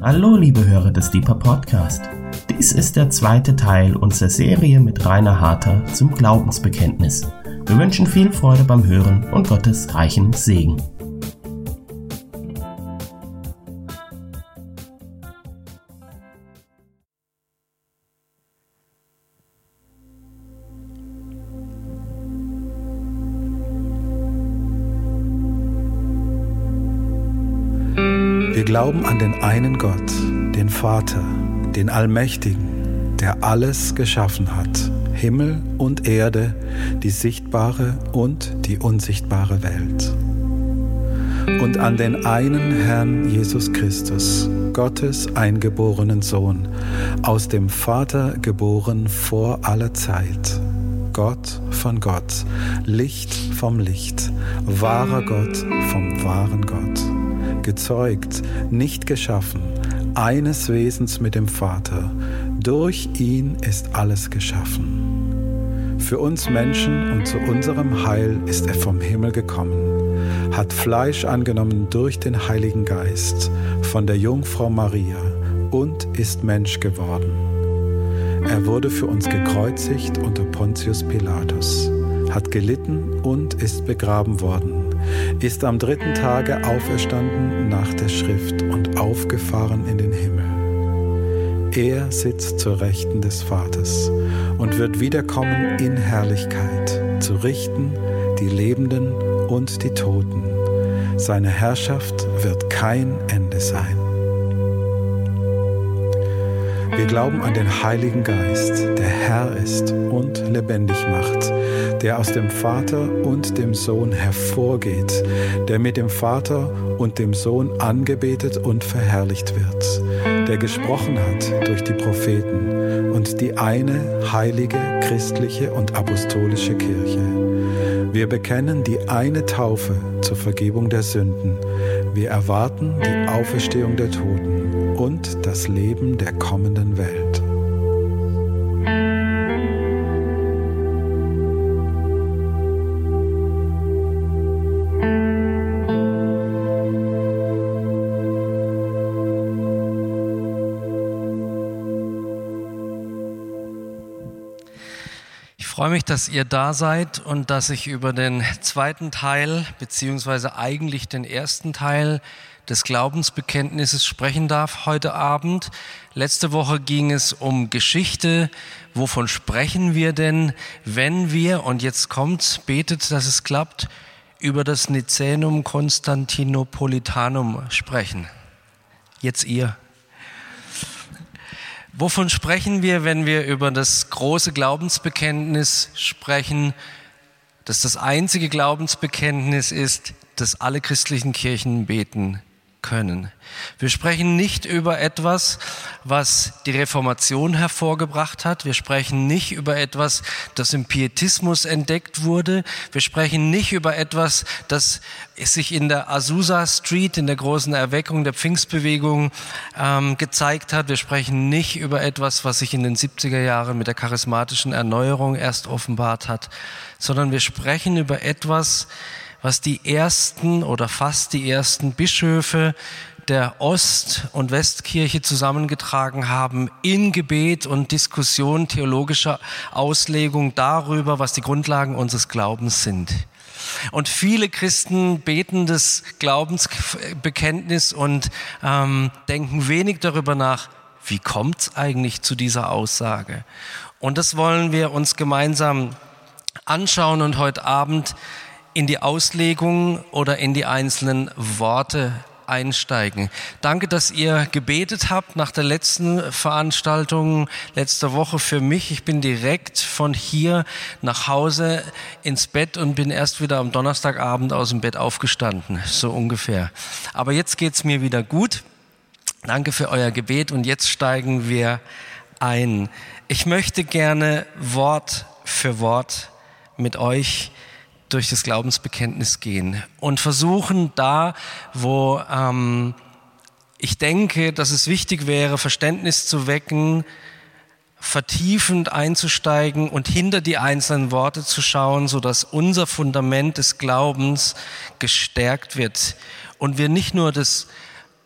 Hallo, liebe Hörer des Deeper Podcast. Dies ist der zweite Teil unserer Serie mit Rainer Harter zum Glaubensbekenntnis. Wir wünschen viel Freude beim Hören und Gottes reichen Segen. An den einen Gott, den Vater, den Allmächtigen, der alles geschaffen hat, Himmel und Erde, die sichtbare und die unsichtbare Welt. Und an den einen Herrn Jesus Christus, Gottes eingeborenen Sohn, aus dem Vater geboren vor aller Zeit. Gott von Gott, Licht vom Licht, wahrer Gott vom wahren Gott gezeugt, nicht geschaffen, eines Wesens mit dem Vater. Durch ihn ist alles geschaffen. Für uns Menschen und zu unserem Heil ist er vom Himmel gekommen, hat Fleisch angenommen durch den Heiligen Geist von der Jungfrau Maria und ist Mensch geworden. Er wurde für uns gekreuzigt unter Pontius Pilatus, hat gelitten und ist begraben worden ist am dritten Tage auferstanden nach der Schrift und aufgefahren in den Himmel. Er sitzt zur Rechten des Vaters und wird wiederkommen in Herrlichkeit, zu richten die Lebenden und die Toten. Seine Herrschaft wird kein Ende sein. Wir glauben an den Heiligen Geist, der Herr ist und lebendig macht der aus dem Vater und dem Sohn hervorgeht, der mit dem Vater und dem Sohn angebetet und verherrlicht wird, der gesprochen hat durch die Propheten und die eine heilige, christliche und apostolische Kirche. Wir bekennen die eine Taufe zur Vergebung der Sünden. Wir erwarten die Auferstehung der Toten und das Leben der kommenden Welt. Freue mich, dass ihr da seid und dass ich über den zweiten Teil, beziehungsweise eigentlich den ersten Teil des Glaubensbekenntnisses sprechen darf heute Abend. Letzte Woche ging es um Geschichte. Wovon sprechen wir denn, wenn wir, und jetzt kommt, betet, dass es klappt, über das Nicänum Konstantinopolitanum sprechen? Jetzt ihr. Wovon sprechen wir, wenn wir über das große Glaubensbekenntnis sprechen, das das einzige Glaubensbekenntnis ist, das alle christlichen Kirchen beten? Können. Wir sprechen nicht über etwas, was die Reformation hervorgebracht hat. Wir sprechen nicht über etwas, das im Pietismus entdeckt wurde. Wir sprechen nicht über etwas, das sich in der Azusa Street, in der großen Erweckung der Pfingstbewegung ähm, gezeigt hat. Wir sprechen nicht über etwas, was sich in den 70er Jahren mit der charismatischen Erneuerung erst offenbart hat, sondern wir sprechen über etwas, was die ersten oder fast die ersten Bischöfe der Ost- und Westkirche zusammengetragen haben in Gebet und Diskussion theologischer Auslegung darüber, was die Grundlagen unseres Glaubens sind. Und viele Christen beten das Glaubensbekenntnis und ähm, denken wenig darüber nach, wie kommt es eigentlich zu dieser Aussage? Und das wollen wir uns gemeinsam anschauen und heute Abend in die Auslegung oder in die einzelnen Worte einsteigen. Danke, dass ihr gebetet habt nach der letzten Veranstaltung letzte Woche für mich. Ich bin direkt von hier nach Hause ins Bett und bin erst wieder am Donnerstagabend aus dem Bett aufgestanden, so ungefähr. Aber jetzt geht's mir wieder gut. Danke für euer Gebet und jetzt steigen wir ein. Ich möchte gerne Wort für Wort mit euch durch das Glaubensbekenntnis gehen und versuchen da, wo ähm, ich denke, dass es wichtig wäre, Verständnis zu wecken, vertiefend einzusteigen und hinter die einzelnen Worte zu schauen, so dass unser Fundament des Glaubens gestärkt wird und wir nicht nur das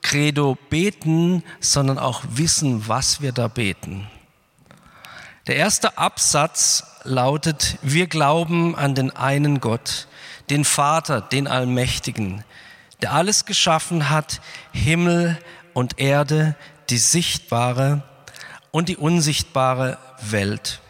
Credo beten, sondern auch wissen, was wir da beten. Der erste Absatz lautet, wir glauben an den einen Gott, den Vater, den Allmächtigen, der alles geschaffen hat, Himmel und Erde, die sichtbare und die unsichtbare Welt.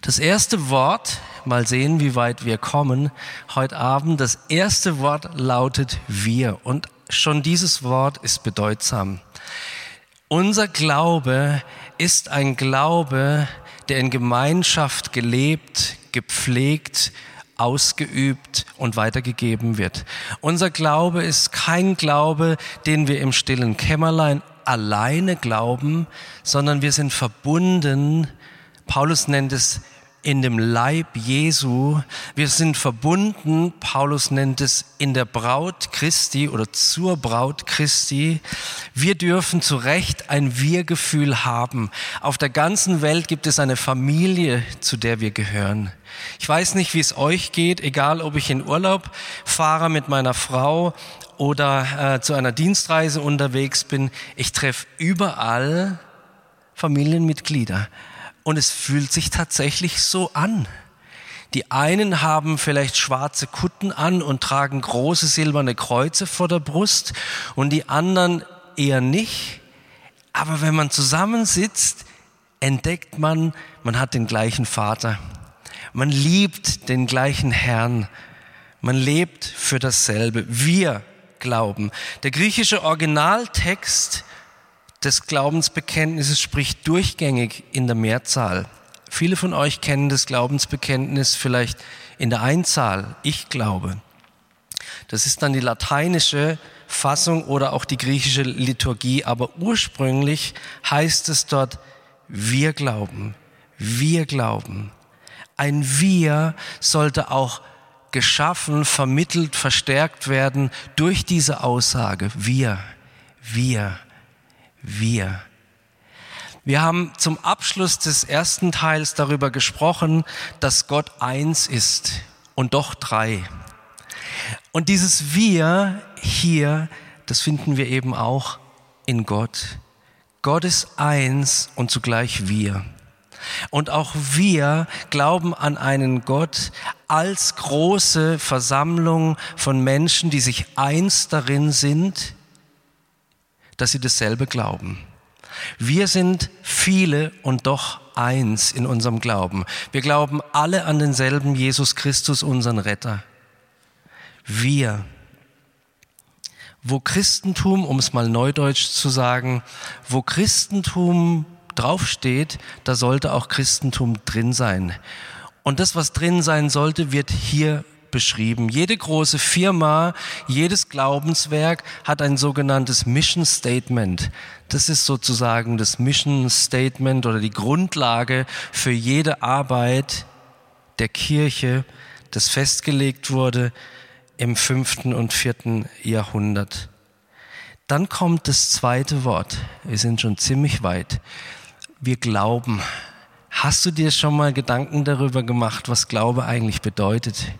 Das erste Wort, mal sehen, wie weit wir kommen, heute Abend, das erste Wort lautet wir und schon dieses Wort ist bedeutsam. Unser Glaube ist ein Glaube, der in Gemeinschaft gelebt, gepflegt, ausgeübt und weitergegeben wird. Unser Glaube ist kein Glaube, den wir im stillen Kämmerlein alleine glauben, sondern wir sind verbunden. Paulus nennt es in dem Leib Jesu. Wir sind verbunden, Paulus nennt es in der Braut Christi oder zur Braut Christi. Wir dürfen zu Recht ein Wir-Gefühl haben. Auf der ganzen Welt gibt es eine Familie, zu der wir gehören. Ich weiß nicht, wie es euch geht, egal ob ich in Urlaub fahre mit meiner Frau oder äh, zu einer Dienstreise unterwegs bin. Ich treffe überall Familienmitglieder. Und es fühlt sich tatsächlich so an. Die einen haben vielleicht schwarze Kutten an und tragen große silberne Kreuze vor der Brust und die anderen eher nicht. Aber wenn man zusammensitzt, entdeckt man, man hat den gleichen Vater. Man liebt den gleichen Herrn. Man lebt für dasselbe. Wir glauben. Der griechische Originaltext des Glaubensbekenntnisses spricht durchgängig in der Mehrzahl. Viele von euch kennen das Glaubensbekenntnis vielleicht in der Einzahl. Ich glaube. Das ist dann die lateinische Fassung oder auch die griechische Liturgie, aber ursprünglich heißt es dort, wir glauben, wir glauben. Ein Wir sollte auch geschaffen, vermittelt, verstärkt werden durch diese Aussage. Wir, wir wir. Wir haben zum Abschluss des ersten Teils darüber gesprochen, dass Gott eins ist und doch drei. Und dieses Wir hier, das finden wir eben auch in Gott. Gott ist eins und zugleich wir. Und auch wir glauben an einen Gott als große Versammlung von Menschen, die sich eins darin sind, dass sie dasselbe glauben. Wir sind viele und doch eins in unserem Glauben. Wir glauben alle an denselben Jesus Christus, unseren Retter. Wir. Wo Christentum, um es mal neudeutsch zu sagen, wo Christentum draufsteht, da sollte auch Christentum drin sein. Und das, was drin sein sollte, wird hier beschrieben. Jede große Firma, jedes Glaubenswerk hat ein sogenanntes Mission Statement. Das ist sozusagen das Mission Statement oder die Grundlage für jede Arbeit der Kirche, das festgelegt wurde im fünften und vierten Jahrhundert. Dann kommt das zweite Wort. Wir sind schon ziemlich weit. Wir glauben. Hast du dir schon mal Gedanken darüber gemacht, was Glaube eigentlich bedeutet?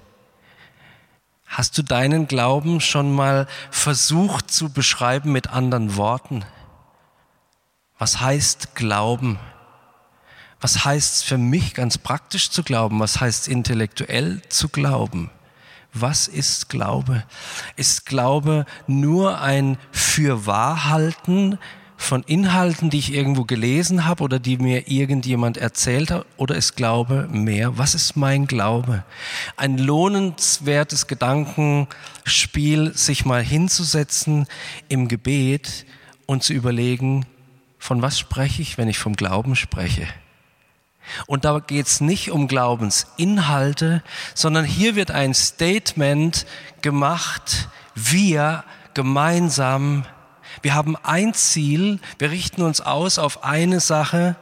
Hast du deinen Glauben schon mal versucht zu beschreiben mit anderen Worten? Was heißt Glauben? Was heißt es für mich ganz praktisch zu glauben? Was heißt es intellektuell zu glauben? Was ist Glaube? Ist Glaube nur ein Fürwahrhalten von Inhalten, die ich irgendwo gelesen habe oder die mir irgendjemand erzählt hat, oder ist Glaube mehr? Was ist mein Glaube? Ein lohnenswertes Gedankenspiel, sich mal hinzusetzen im Gebet und zu überlegen, von was spreche ich, wenn ich vom Glauben spreche? Und da geht es nicht um Glaubensinhalte, sondern hier wird ein Statement gemacht, wir gemeinsam wir haben ein Ziel, wir richten uns aus auf eine Sache,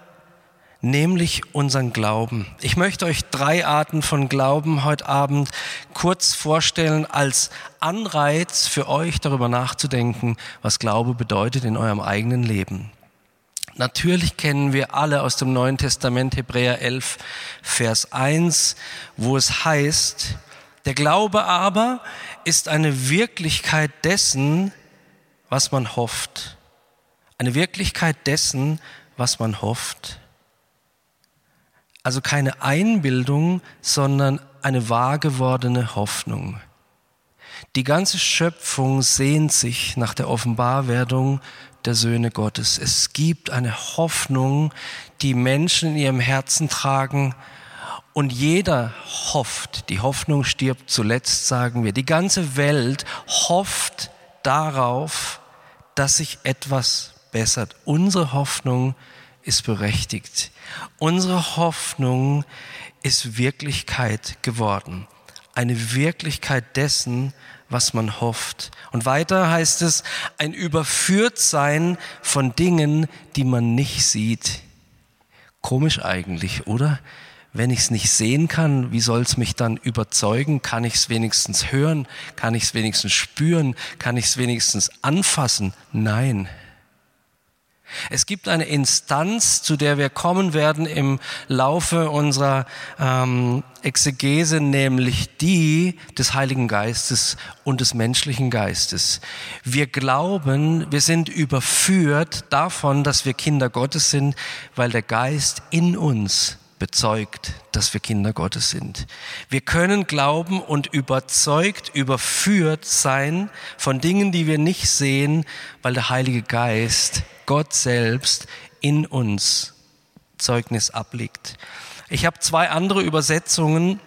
nämlich unseren Glauben. Ich möchte euch drei Arten von Glauben heute Abend kurz vorstellen als Anreiz für euch darüber nachzudenken, was Glaube bedeutet in eurem eigenen Leben. Natürlich kennen wir alle aus dem Neuen Testament Hebräer 11, Vers 1, wo es heißt, der Glaube aber ist eine Wirklichkeit dessen, was man hofft. Eine Wirklichkeit dessen, was man hofft. Also keine Einbildung, sondern eine wahr gewordene Hoffnung. Die ganze Schöpfung sehnt sich nach der Offenbarwerdung der Söhne Gottes. Es gibt eine Hoffnung, die Menschen in ihrem Herzen tragen, und jeder hofft, die Hoffnung stirbt zuletzt, sagen wir. Die ganze Welt hofft darauf, dass sich etwas bessert. Unsere Hoffnung ist berechtigt. Unsere Hoffnung ist Wirklichkeit geworden. Eine Wirklichkeit dessen, was man hofft. Und weiter heißt es, ein Überführtsein von Dingen, die man nicht sieht. Komisch eigentlich, oder? Wenn ich es nicht sehen kann, wie soll es mich dann überzeugen? Kann ich es wenigstens hören? Kann ich es wenigstens spüren? Kann ich es wenigstens anfassen? Nein. Es gibt eine Instanz, zu der wir kommen werden im Laufe unserer ähm, Exegese, nämlich die des Heiligen Geistes und des menschlichen Geistes. Wir glauben, wir sind überführt davon, dass wir Kinder Gottes sind, weil der Geist in uns bezeugt, dass wir Kinder Gottes sind. Wir können glauben und überzeugt, überführt sein von Dingen, die wir nicht sehen, weil der Heilige Geist, Gott selbst, in uns Zeugnis ablegt. Ich habe zwei andere Übersetzungen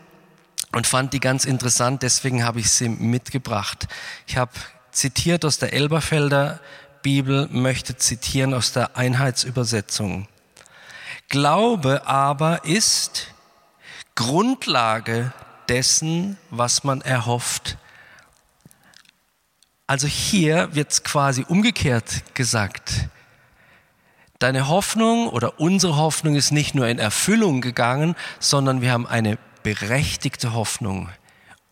und fand die ganz interessant, deswegen habe ich sie mitgebracht. Ich habe zitiert aus der Elberfelder Bibel, möchte zitieren aus der Einheitsübersetzung. Glaube aber ist Grundlage dessen, was man erhofft. Also hier wird es quasi umgekehrt gesagt. Deine Hoffnung oder unsere Hoffnung ist nicht nur in Erfüllung gegangen, sondern wir haben eine berechtigte Hoffnung.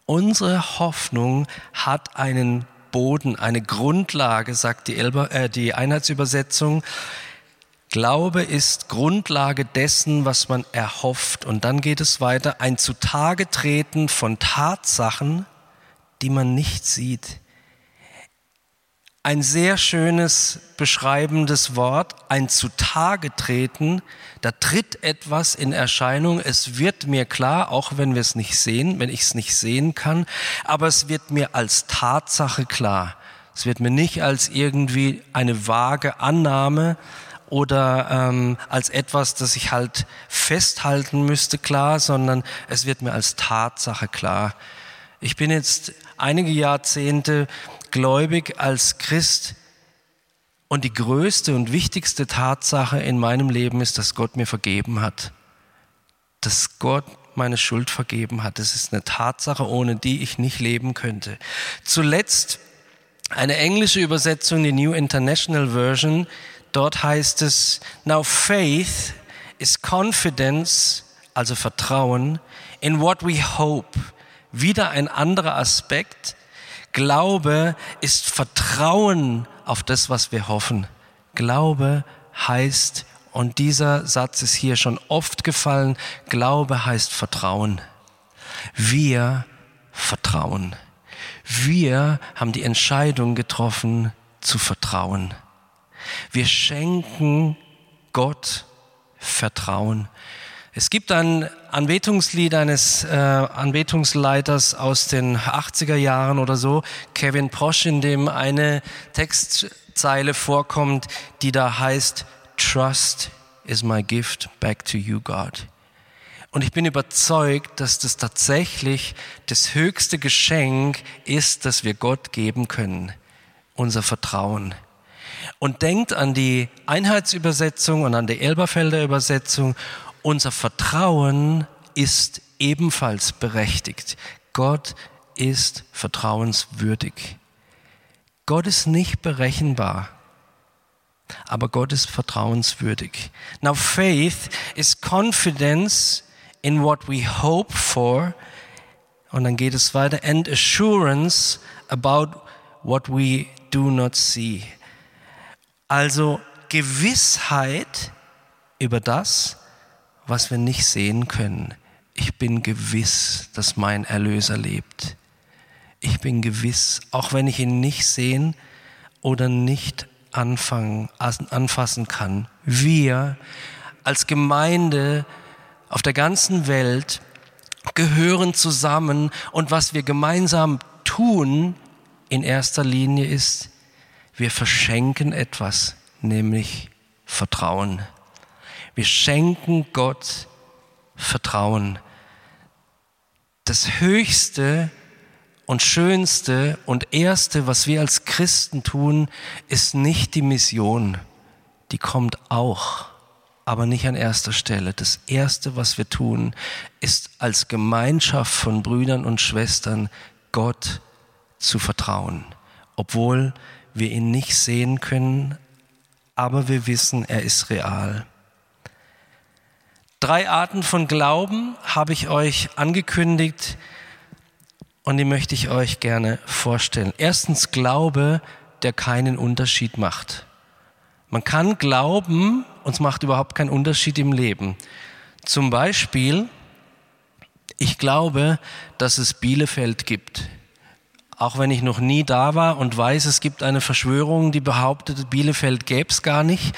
Unsere Hoffnung hat einen Boden, eine Grundlage, sagt die, Elber, äh, die Einheitsübersetzung. Glaube ist Grundlage dessen, was man erhofft. Und dann geht es weiter, ein Zutage treten von Tatsachen, die man nicht sieht. Ein sehr schönes beschreibendes Wort, ein Zutage treten, da tritt etwas in Erscheinung, es wird mir klar, auch wenn wir es nicht sehen, wenn ich es nicht sehen kann, aber es wird mir als Tatsache klar. Es wird mir nicht als irgendwie eine vage Annahme, oder ähm, als etwas, das ich halt festhalten müsste, klar, sondern es wird mir als Tatsache klar. Ich bin jetzt einige Jahrzehnte gläubig als Christ und die größte und wichtigste Tatsache in meinem Leben ist, dass Gott mir vergeben hat. Dass Gott meine Schuld vergeben hat. Das ist eine Tatsache, ohne die ich nicht leben könnte. Zuletzt eine englische Übersetzung, die New International Version, Dort heißt es, now faith is confidence, also Vertrauen, in what we hope. Wieder ein anderer Aspekt. Glaube ist Vertrauen auf das, was wir hoffen. Glaube heißt, und dieser Satz ist hier schon oft gefallen, Glaube heißt Vertrauen. Wir vertrauen. Wir haben die Entscheidung getroffen zu vertrauen. Wir schenken Gott Vertrauen. Es gibt ein Anbetungslied eines äh, Anbetungsleiters aus den 80er Jahren oder so, Kevin Prosch, in dem eine Textzeile vorkommt, die da heißt, Trust is my gift back to you, God. Und ich bin überzeugt, dass das tatsächlich das höchste Geschenk ist, das wir Gott geben können. Unser Vertrauen und denkt an die Einheitsübersetzung und an die Elberfelder Übersetzung. Unser Vertrauen ist ebenfalls berechtigt. Gott ist vertrauenswürdig. Gott ist nicht berechenbar, aber Gott ist vertrauenswürdig. Now faith is confidence in what we hope for. Und dann geht es weiter. And assurance about what we do not see. Also Gewissheit über das, was wir nicht sehen können. Ich bin gewiss, dass mein Erlöser lebt. Ich bin gewiss, auch wenn ich ihn nicht sehen oder nicht anfangen, anfassen kann. Wir als Gemeinde auf der ganzen Welt gehören zusammen und was wir gemeinsam tun in erster Linie ist, wir verschenken etwas, nämlich Vertrauen. Wir schenken Gott Vertrauen. Das Höchste und Schönste und Erste, was wir als Christen tun, ist nicht die Mission. Die kommt auch, aber nicht an erster Stelle. Das Erste, was wir tun, ist als Gemeinschaft von Brüdern und Schwestern Gott zu vertrauen, obwohl wir ihn nicht sehen können, aber wir wissen, er ist real. Drei Arten von Glauben habe ich euch angekündigt und die möchte ich euch gerne vorstellen. Erstens Glaube, der keinen Unterschied macht. Man kann glauben und es macht überhaupt keinen Unterschied im Leben. Zum Beispiel, ich glaube, dass es Bielefeld gibt. Auch wenn ich noch nie da war und weiß, es gibt eine Verschwörung, die behauptet, Bielefeld gäbe es gar nicht.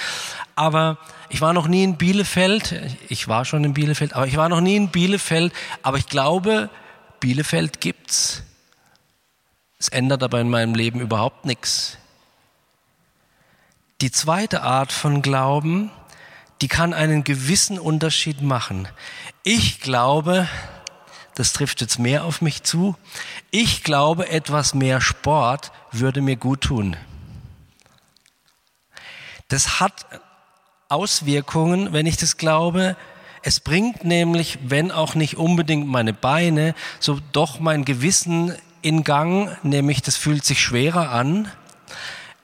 Aber ich war noch nie in Bielefeld. Ich war schon in Bielefeld, aber ich war noch nie in Bielefeld. Aber ich glaube, Bielefeld gibt's. Es ändert aber in meinem Leben überhaupt nichts. Die zweite Art von Glauben, die kann einen gewissen Unterschied machen. Ich glaube, das trifft jetzt mehr auf mich zu, ich glaube, etwas mehr Sport würde mir gut tun. Das hat Auswirkungen, wenn ich das glaube. Es bringt nämlich, wenn auch nicht unbedingt meine Beine, so doch mein Gewissen in Gang, nämlich das fühlt sich schwerer an.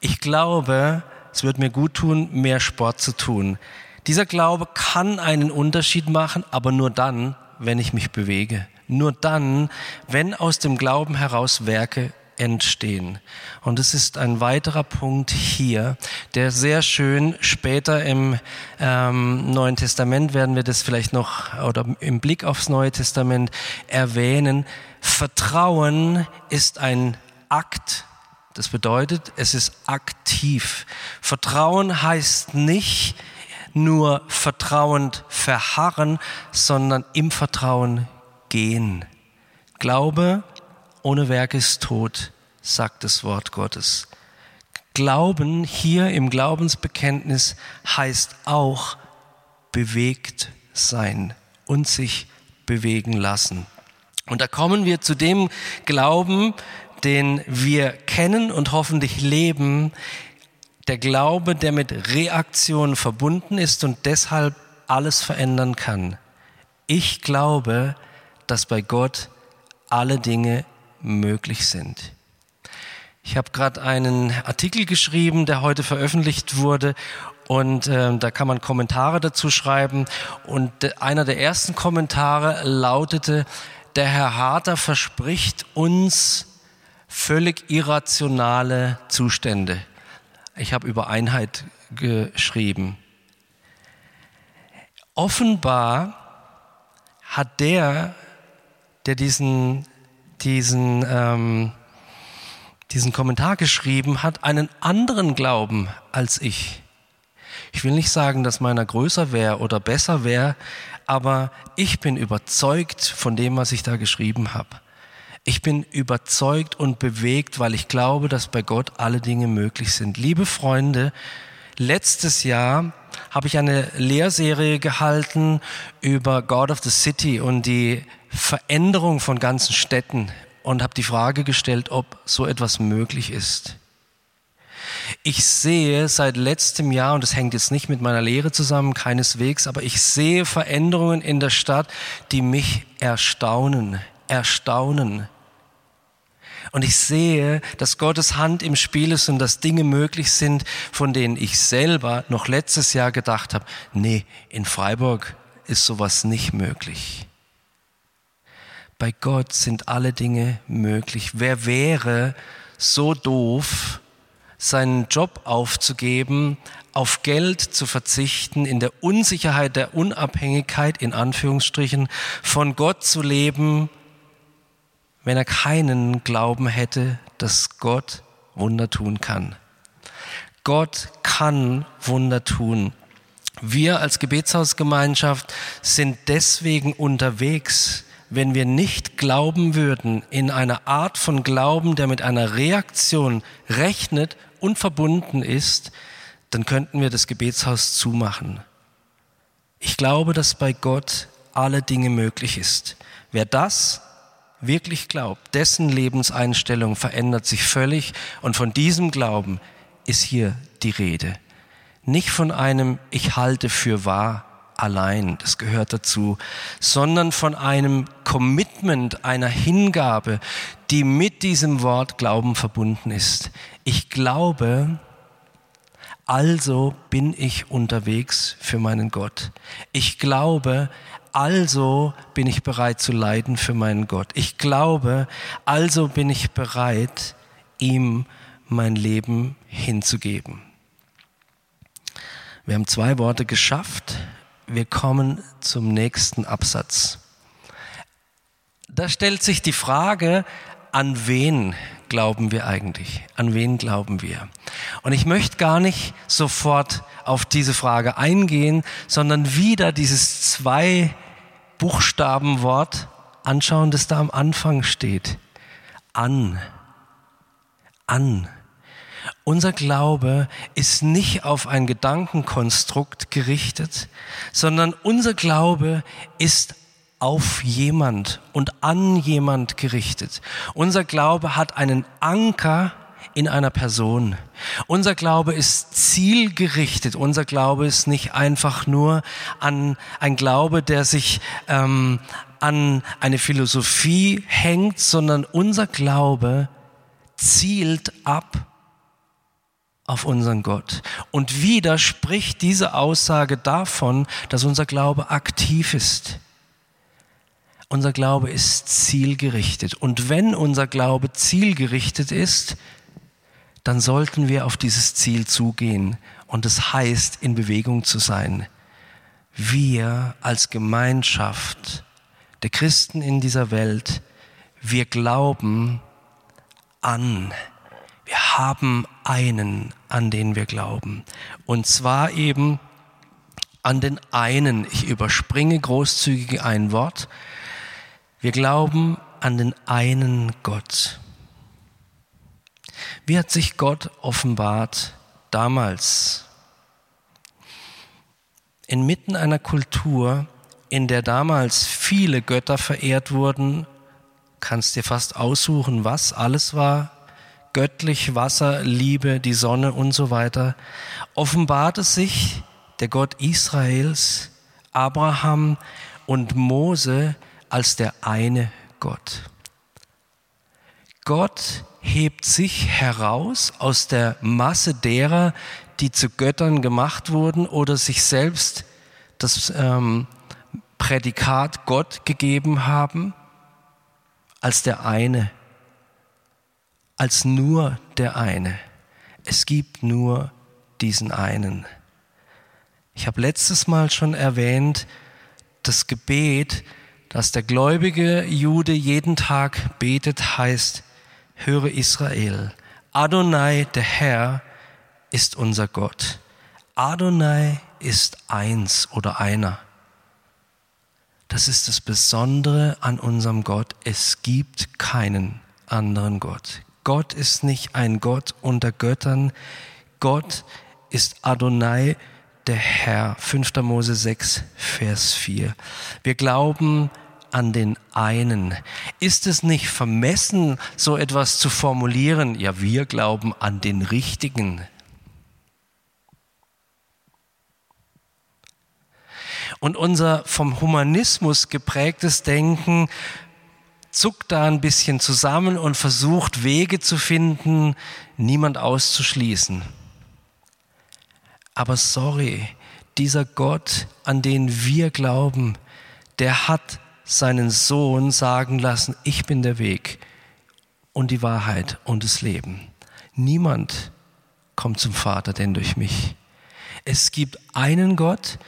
Ich glaube, es wird mir gut tun, mehr Sport zu tun. Dieser Glaube kann einen Unterschied machen, aber nur dann, wenn ich mich bewege. Nur dann, wenn aus dem Glauben heraus Werke entstehen. Und es ist ein weiterer Punkt hier, der sehr schön später im ähm, Neuen Testament werden wir das vielleicht noch oder im Blick aufs Neue Testament erwähnen. Vertrauen ist ein Akt. Das bedeutet, es ist aktiv. Vertrauen heißt nicht nur vertrauend verharren, sondern im Vertrauen gehen. Glaube ohne Werk ist tot, sagt das Wort Gottes. Glauben hier im Glaubensbekenntnis heißt auch bewegt sein und sich bewegen lassen. Und da kommen wir zu dem Glauben, den wir kennen und hoffentlich leben, der Glaube, der mit Reaktionen verbunden ist und deshalb alles verändern kann. Ich glaube, dass bei Gott alle Dinge möglich sind. Ich habe gerade einen Artikel geschrieben, der heute veröffentlicht wurde und äh, da kann man Kommentare dazu schreiben und einer der ersten Kommentare lautete, der Herr Harter verspricht uns völlig irrationale Zustände. Ich habe über Einheit geschrieben. Offenbar hat der, der diesen diesen, ähm, diesen Kommentar geschrieben hat, einen anderen Glauben als ich. Ich will nicht sagen, dass meiner größer wäre oder besser wäre, aber ich bin überzeugt von dem, was ich da geschrieben habe. Ich bin überzeugt und bewegt, weil ich glaube, dass bei Gott alle Dinge möglich sind. Liebe Freunde, letztes Jahr habe ich eine Lehrserie gehalten über God of the City und die Veränderung von ganzen Städten und habe die Frage gestellt, ob so etwas möglich ist. Ich sehe seit letztem Jahr, und das hängt jetzt nicht mit meiner Lehre zusammen, keineswegs, aber ich sehe Veränderungen in der Stadt, die mich erstaunen, erstaunen. Und ich sehe, dass Gottes Hand im Spiel ist und dass Dinge möglich sind, von denen ich selber noch letztes Jahr gedacht habe, nee, in Freiburg ist sowas nicht möglich. Bei Gott sind alle Dinge möglich. Wer wäre so doof, seinen Job aufzugeben, auf Geld zu verzichten, in der Unsicherheit der Unabhängigkeit, in Anführungsstrichen, von Gott zu leben, wenn er keinen Glauben hätte, dass Gott Wunder tun kann. Gott kann Wunder tun. Wir als Gebetshausgemeinschaft sind deswegen unterwegs, wenn wir nicht glauben würden in einer Art von Glauben, der mit einer Reaktion rechnet und verbunden ist, dann könnten wir das Gebetshaus zumachen. Ich glaube, dass bei Gott alle Dinge möglich ist. Wer das wirklich glaubt, dessen Lebenseinstellung verändert sich völlig und von diesem Glauben ist hier die Rede. Nicht von einem Ich halte für wahr allein, das gehört dazu, sondern von einem Commitment, einer Hingabe, die mit diesem Wort Glauben verbunden ist. Ich glaube, also bin ich unterwegs für meinen Gott. Ich glaube, also bin ich bereit zu leiden für meinen Gott. Ich glaube, also bin ich bereit, ihm mein Leben hinzugeben. Wir haben zwei Worte geschafft. Wir kommen zum nächsten Absatz. Da stellt sich die Frage, an wen glauben wir eigentlich? An wen glauben wir? Und ich möchte gar nicht sofort auf diese Frage eingehen, sondern wieder dieses zwei Buchstabenwort anschauen, das da am Anfang steht. An. An. Unser Glaube ist nicht auf ein Gedankenkonstrukt gerichtet, sondern unser Glaube ist auf jemand und an jemand gerichtet. Unser Glaube hat einen Anker in einer Person. Unser Glaube ist zielgerichtet. Unser Glaube ist nicht einfach nur an ein Glaube, der sich ähm, an eine Philosophie hängt, sondern unser Glaube zielt ab auf unseren Gott. Und wieder spricht diese Aussage davon, dass unser Glaube aktiv ist. Unser Glaube ist zielgerichtet. Und wenn unser Glaube zielgerichtet ist, dann sollten wir auf dieses Ziel zugehen. Und es das heißt, in Bewegung zu sein. Wir als Gemeinschaft der Christen in dieser Welt, wir glauben an. Wir haben einen, an den wir glauben. Und zwar eben an den einen. Ich überspringe großzügig ein Wort. Wir glauben an den einen Gott. Wie hat sich Gott offenbart damals? Inmitten einer Kultur, in der damals viele Götter verehrt wurden, kannst dir fast aussuchen, was alles war, göttlich, Wasser, Liebe, die Sonne und so weiter, offenbarte sich der Gott Israels, Abraham und Mose als der eine Gott. Gott hebt sich heraus aus der Masse derer, die zu Göttern gemacht wurden oder sich selbst das ähm, Prädikat Gott gegeben haben, als der eine, als nur der eine. Es gibt nur diesen einen. Ich habe letztes Mal schon erwähnt, das Gebet, dass der gläubige Jude jeden Tag betet, heißt, höre Israel, Adonai, der Herr, ist unser Gott. Adonai ist eins oder einer. Das ist das Besondere an unserem Gott. Es gibt keinen anderen Gott. Gott ist nicht ein Gott unter Göttern. Gott ist Adonai, der Herr. 5. Mose 6, Vers 4. Wir glauben, an den einen. Ist es nicht vermessen, so etwas zu formulieren? Ja, wir glauben an den richtigen. Und unser vom Humanismus geprägtes Denken zuckt da ein bisschen zusammen und versucht Wege zu finden, niemand auszuschließen. Aber sorry, dieser Gott, an den wir glauben, der hat seinen Sohn sagen lassen, ich bin der Weg und die Wahrheit und das Leben. Niemand kommt zum Vater denn durch mich. Es gibt einen Gott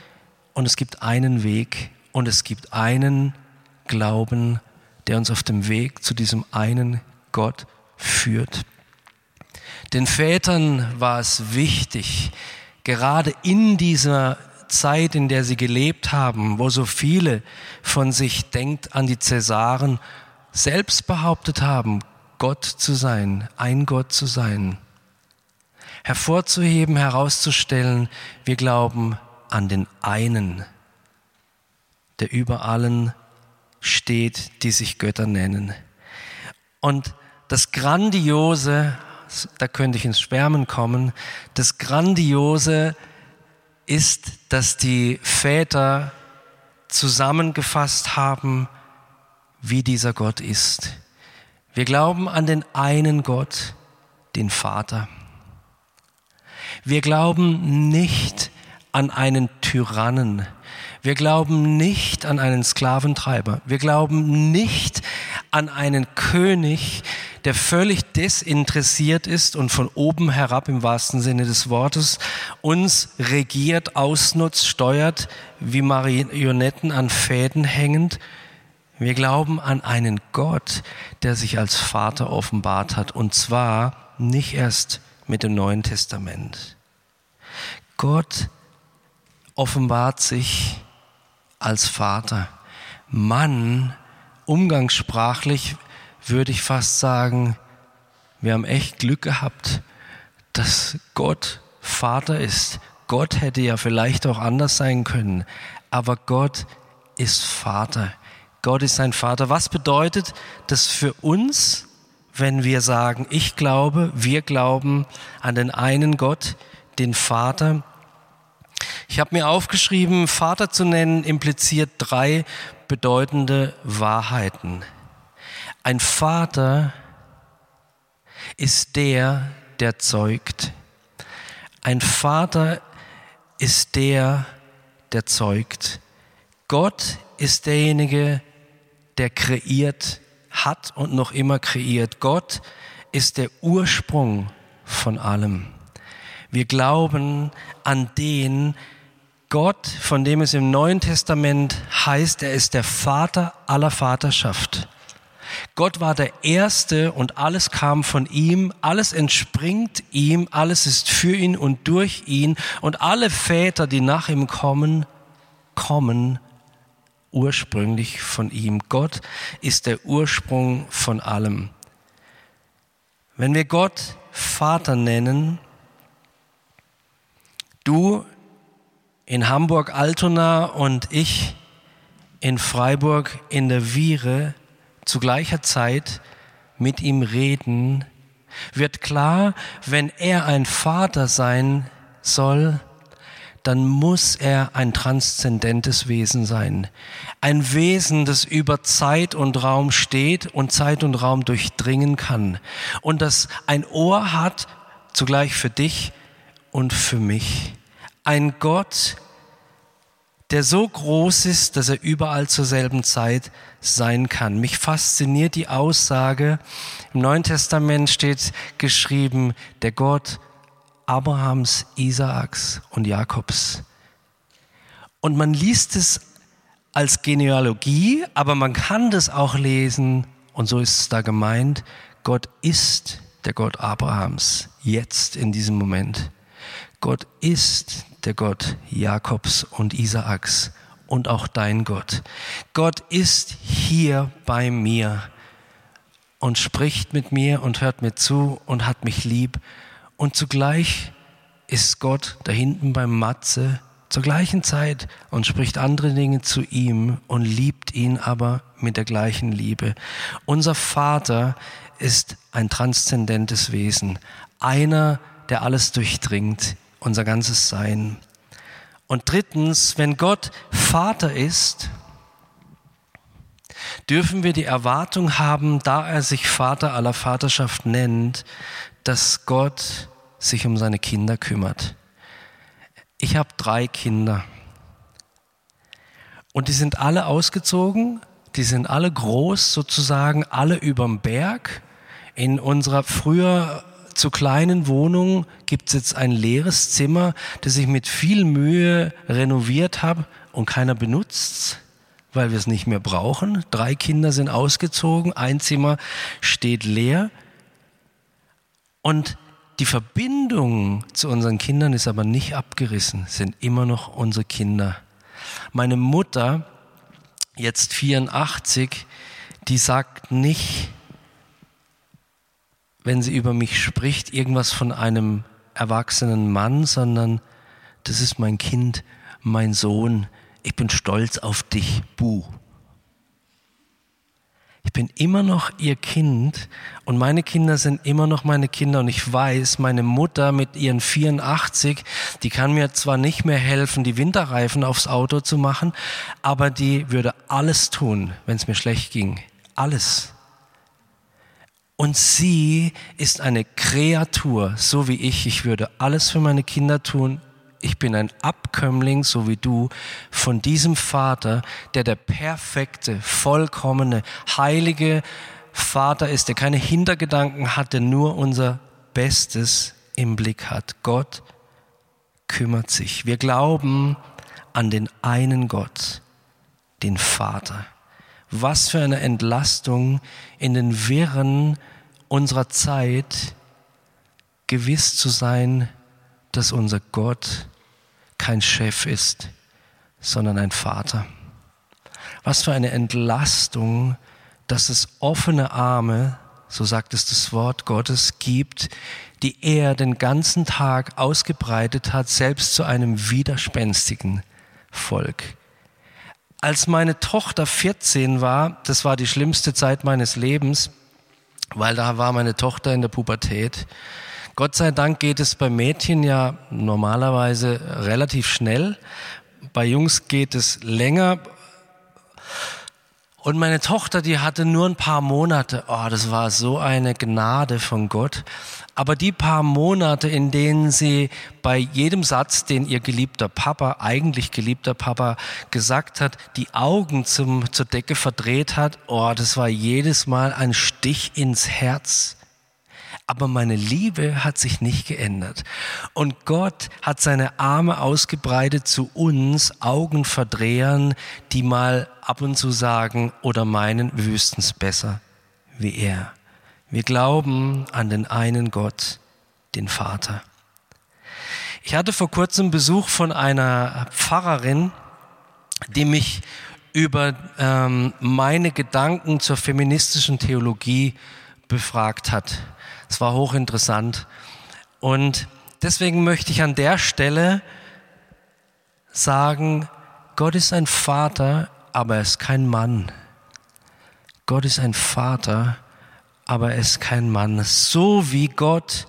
und es gibt einen Weg und es gibt einen Glauben, der uns auf dem Weg zu diesem einen Gott führt. Den Vätern war es wichtig, gerade in dieser Zeit, in der sie gelebt haben, wo so viele von sich denkt an die Cäsaren, selbst behauptet haben, Gott zu sein, ein Gott zu sein. Hervorzuheben, herauszustellen, wir glauben an den einen, der über allen steht, die sich Götter nennen. Und das Grandiose, da könnte ich ins Schwärmen kommen, das Grandiose ist, dass die Väter zusammengefasst haben, wie dieser Gott ist. Wir glauben an den einen Gott, den Vater. Wir glauben nicht an einen Tyrannen. Wir glauben nicht an einen Sklaventreiber. Wir glauben nicht an einen König, der völlig desinteressiert ist und von oben herab im wahrsten Sinne des Wortes uns regiert, ausnutzt, steuert, wie Marionetten an Fäden hängend. Wir glauben an einen Gott, der sich als Vater offenbart hat, und zwar nicht erst mit dem Neuen Testament. Gott offenbart sich als Vater. Mann, umgangssprachlich würde ich fast sagen, wir haben echt Glück gehabt, dass Gott Vater ist. Gott hätte ja vielleicht auch anders sein können, aber Gott ist Vater. Gott ist sein Vater. Was bedeutet das für uns, wenn wir sagen, ich glaube, wir glauben an den einen Gott, den Vater? Ich habe mir aufgeschrieben, Vater zu nennen impliziert drei bedeutende Wahrheiten. Ein Vater ist der, der zeugt. Ein Vater ist der, der zeugt. Gott ist derjenige, der kreiert hat und noch immer kreiert. Gott ist der Ursprung von allem. Wir glauben an den Gott, von dem es im Neuen Testament heißt, er ist der Vater aller Vaterschaft. Gott war der Erste und alles kam von ihm, alles entspringt ihm, alles ist für ihn und durch ihn und alle Väter, die nach ihm kommen, kommen ursprünglich von ihm. Gott ist der Ursprung von allem. Wenn wir Gott Vater nennen, du in Hamburg-Altona und ich in Freiburg in der Viere, zu gleicher Zeit mit ihm reden, wird klar, wenn er ein Vater sein soll, dann muss er ein transzendentes Wesen sein. Ein Wesen, das über Zeit und Raum steht und Zeit und Raum durchdringen kann. Und das ein Ohr hat, zugleich für dich und für mich. Ein Gott, der so groß ist, dass er überall zur selben Zeit sein kann. Mich fasziniert die Aussage, im Neuen Testament steht geschrieben, der Gott Abrahams, Isaaks und Jakobs. Und man liest es als Genealogie, aber man kann das auch lesen, und so ist es da gemeint, Gott ist der Gott Abrahams, jetzt in diesem Moment. Gott ist der Gott Jakobs und Isaaks und auch dein Gott. Gott ist hier bei mir und spricht mit mir und hört mir zu und hat mich lieb. Und zugleich ist Gott da hinten beim Matze zur gleichen Zeit und spricht andere Dinge zu ihm und liebt ihn aber mit der gleichen Liebe. Unser Vater ist ein transzendentes Wesen, einer, der alles durchdringt, unser ganzes Sein. Und drittens, wenn Gott Vater ist, dürfen wir die Erwartung haben, da er sich Vater aller Vaterschaft nennt, dass Gott sich um seine Kinder kümmert. Ich habe drei Kinder. Und die sind alle ausgezogen, die sind alle groß, sozusagen alle überm Berg. In unserer früher zu kleinen Wohnung gibt es jetzt ein leeres Zimmer, das ich mit viel Mühe renoviert habe und keiner benutzt, weil wir es nicht mehr brauchen. Drei Kinder sind ausgezogen, ein Zimmer steht leer. Und die Verbindung zu unseren Kindern ist aber nicht abgerissen, sind immer noch unsere Kinder. Meine Mutter, jetzt 84, die sagt nicht, wenn sie über mich spricht, irgendwas von einem erwachsenen Mann, sondern das ist mein Kind, mein Sohn, ich bin stolz auf dich, Buh. Ich bin immer noch ihr Kind und meine Kinder sind immer noch meine Kinder und ich weiß, meine Mutter mit ihren 84, die kann mir zwar nicht mehr helfen, die Winterreifen aufs Auto zu machen, aber die würde alles tun, wenn es mir schlecht ging. Alles. Und sie ist eine Kreatur, so wie ich. Ich würde alles für meine Kinder tun. Ich bin ein Abkömmling, so wie du, von diesem Vater, der der perfekte, vollkommene, heilige Vater ist, der keine Hintergedanken hat, der nur unser Bestes im Blick hat. Gott kümmert sich. Wir glauben an den einen Gott, den Vater. Was für eine Entlastung in den Wirren unserer Zeit, gewiss zu sein, dass unser Gott kein Chef ist, sondern ein Vater. Was für eine Entlastung, dass es offene Arme, so sagt es das Wort Gottes, gibt, die er den ganzen Tag ausgebreitet hat, selbst zu einem widerspenstigen Volk. Als meine Tochter 14 war, das war die schlimmste Zeit meines Lebens, weil da war meine Tochter in der Pubertät. Gott sei Dank geht es bei Mädchen ja normalerweise relativ schnell. Bei Jungs geht es länger. Und meine Tochter, die hatte nur ein paar Monate. Oh, das war so eine Gnade von Gott. Aber die paar Monate, in denen sie bei jedem Satz, den ihr geliebter Papa, eigentlich geliebter Papa gesagt hat, die Augen zum, zur Decke verdreht hat, oh, das war jedes Mal ein Stich ins Herz. Aber meine Liebe hat sich nicht geändert. Und Gott hat seine Arme ausgebreitet zu uns, Augenverdrehern, die mal ab und zu sagen oder meinen, wir wüssten es besser wie er. Wir glauben an den einen Gott, den Vater. Ich hatte vor kurzem Besuch von einer Pfarrerin, die mich über ähm, meine Gedanken zur feministischen Theologie befragt hat. Es war hochinteressant. Und deswegen möchte ich an der Stelle sagen, Gott ist ein Vater, aber er ist kein Mann. Gott ist ein Vater, aber er ist kein Mann. So wie Gott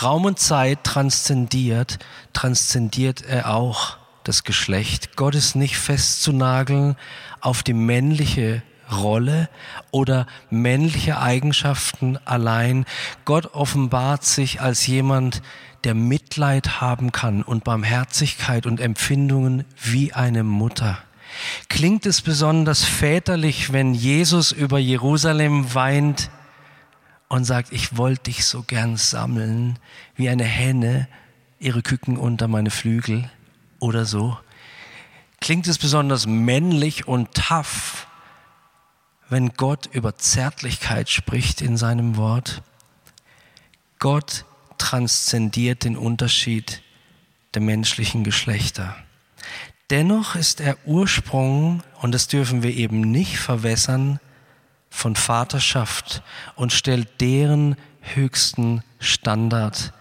Raum und Zeit transzendiert, transzendiert er auch das Geschlecht. Gott ist nicht festzunageln auf die männliche Rolle oder männliche Eigenschaften allein. Gott offenbart sich als jemand, der Mitleid haben kann und Barmherzigkeit und Empfindungen wie eine Mutter. Klingt es besonders väterlich, wenn Jesus über Jerusalem weint und sagt, ich wollte dich so gern sammeln, wie eine Henne ihre Küken unter meine Flügel oder so? Klingt es besonders männlich und tough, wenn Gott über Zärtlichkeit spricht in seinem Wort. Gott transzendiert den Unterschied der menschlichen Geschlechter. Dennoch ist er Ursprung, und das dürfen wir eben nicht verwässern, von Vaterschaft und stellt deren höchsten Standard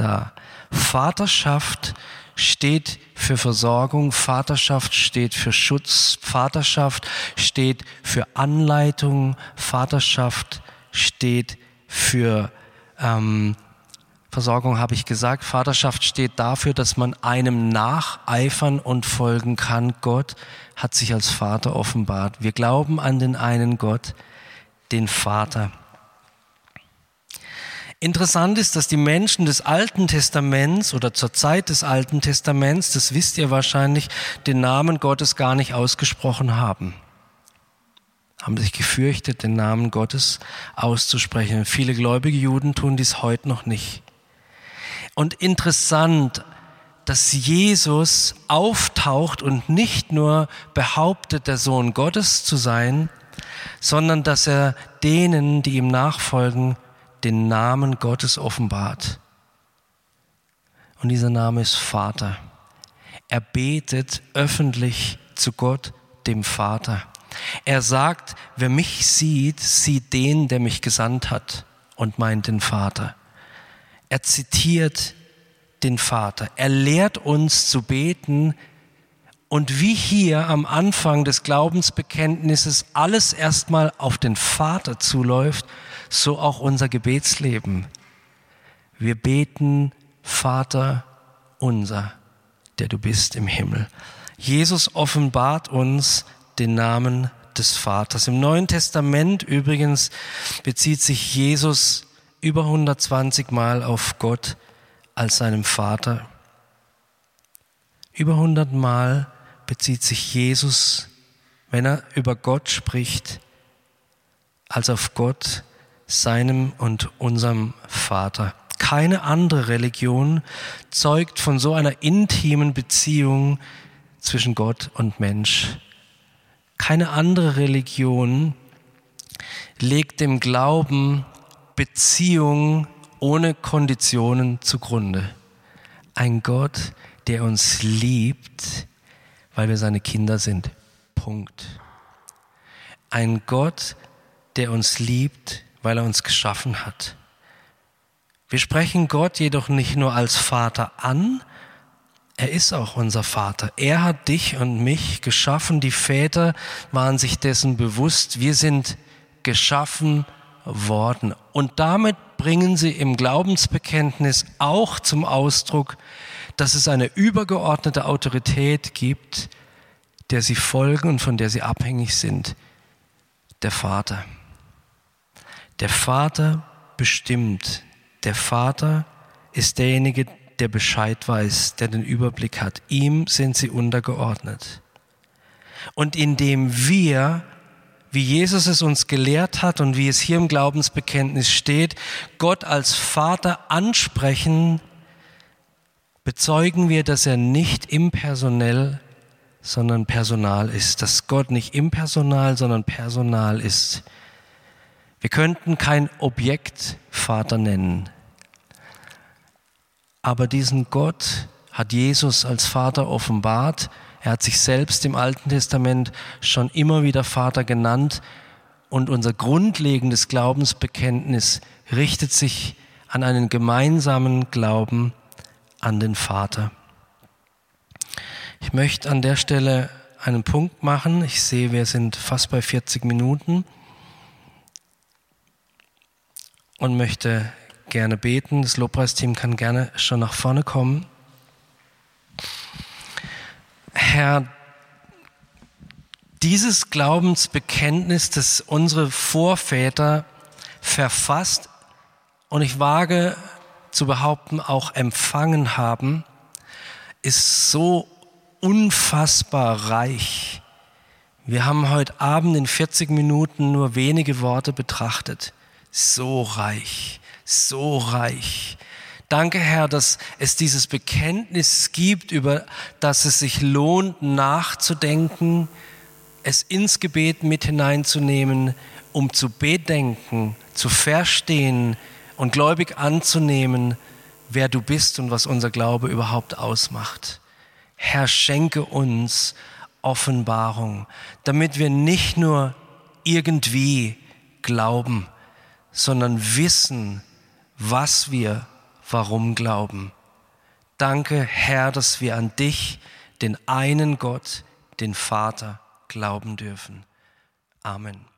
dar. Vaterschaft steht für Versorgung, Vaterschaft steht für Schutz, Vaterschaft steht für Anleitung, Vaterschaft steht für ähm, Versorgung, habe ich gesagt. Vaterschaft steht dafür, dass man einem nacheifern und folgen kann. Gott hat sich als Vater offenbart. Wir glauben an den einen Gott, den Vater. Interessant ist, dass die Menschen des Alten Testaments oder zur Zeit des Alten Testaments, das wisst ihr wahrscheinlich, den Namen Gottes gar nicht ausgesprochen haben. Haben sich gefürchtet, den Namen Gottes auszusprechen. Viele gläubige Juden tun dies heute noch nicht. Und interessant, dass Jesus auftaucht und nicht nur behauptet, der Sohn Gottes zu sein, sondern dass er denen, die ihm nachfolgen, den Namen Gottes offenbart. Und dieser Name ist Vater. Er betet öffentlich zu Gott, dem Vater. Er sagt, wer mich sieht, sieht den, der mich gesandt hat und meint den Vater. Er zitiert den Vater. Er lehrt uns zu beten und wie hier am Anfang des Glaubensbekenntnisses alles erstmal auf den Vater zuläuft, so auch unser Gebetsleben. Wir beten, Vater unser, der du bist im Himmel. Jesus offenbart uns den Namen des Vaters. Im Neuen Testament übrigens bezieht sich Jesus über 120 Mal auf Gott als seinem Vater. Über 100 Mal bezieht sich Jesus, wenn er über Gott spricht, als auf Gott, seinem und unserem Vater. Keine andere Religion zeugt von so einer intimen Beziehung zwischen Gott und Mensch. Keine andere Religion legt dem Glauben Beziehung ohne Konditionen zugrunde. Ein Gott, der uns liebt, weil wir seine Kinder sind. Punkt. Ein Gott, der uns liebt, weil er uns geschaffen hat. Wir sprechen Gott jedoch nicht nur als Vater an, er ist auch unser Vater. Er hat dich und mich geschaffen. Die Väter waren sich dessen bewusst. Wir sind geschaffen worden. Und damit bringen sie im Glaubensbekenntnis auch zum Ausdruck, dass es eine übergeordnete Autorität gibt, der sie folgen und von der sie abhängig sind, der Vater. Der Vater bestimmt. Der Vater ist derjenige, der Bescheid weiß, der den Überblick hat. Ihm sind sie untergeordnet. Und indem wir, wie Jesus es uns gelehrt hat und wie es hier im Glaubensbekenntnis steht, Gott als Vater ansprechen, bezeugen wir, dass er nicht impersonell, sondern personal ist, dass Gott nicht impersonal, sondern personal ist. Wir könnten kein Objekt Vater nennen, aber diesen Gott hat Jesus als Vater offenbart. Er hat sich selbst im Alten Testament schon immer wieder Vater genannt und unser grundlegendes Glaubensbekenntnis richtet sich an einen gemeinsamen Glauben an den Vater. Ich möchte an der Stelle einen Punkt machen. Ich sehe, wir sind fast bei 40 Minuten und möchte gerne beten. Das Lobpreisteam kann gerne schon nach vorne kommen. Herr, dieses Glaubensbekenntnis, das unsere Vorväter verfasst und ich wage zu behaupten, auch empfangen haben, ist so unfassbar reich. Wir haben heute Abend in 40 Minuten nur wenige Worte betrachtet. So reich, so reich. Danke, Herr, dass es dieses Bekenntnis gibt, über das es sich lohnt, nachzudenken, es ins Gebet mit hineinzunehmen, um zu bedenken, zu verstehen, und gläubig anzunehmen, wer du bist und was unser Glaube überhaupt ausmacht. Herr, schenke uns Offenbarung, damit wir nicht nur irgendwie glauben, sondern wissen, was wir warum glauben. Danke, Herr, dass wir an dich, den einen Gott, den Vater, glauben dürfen. Amen.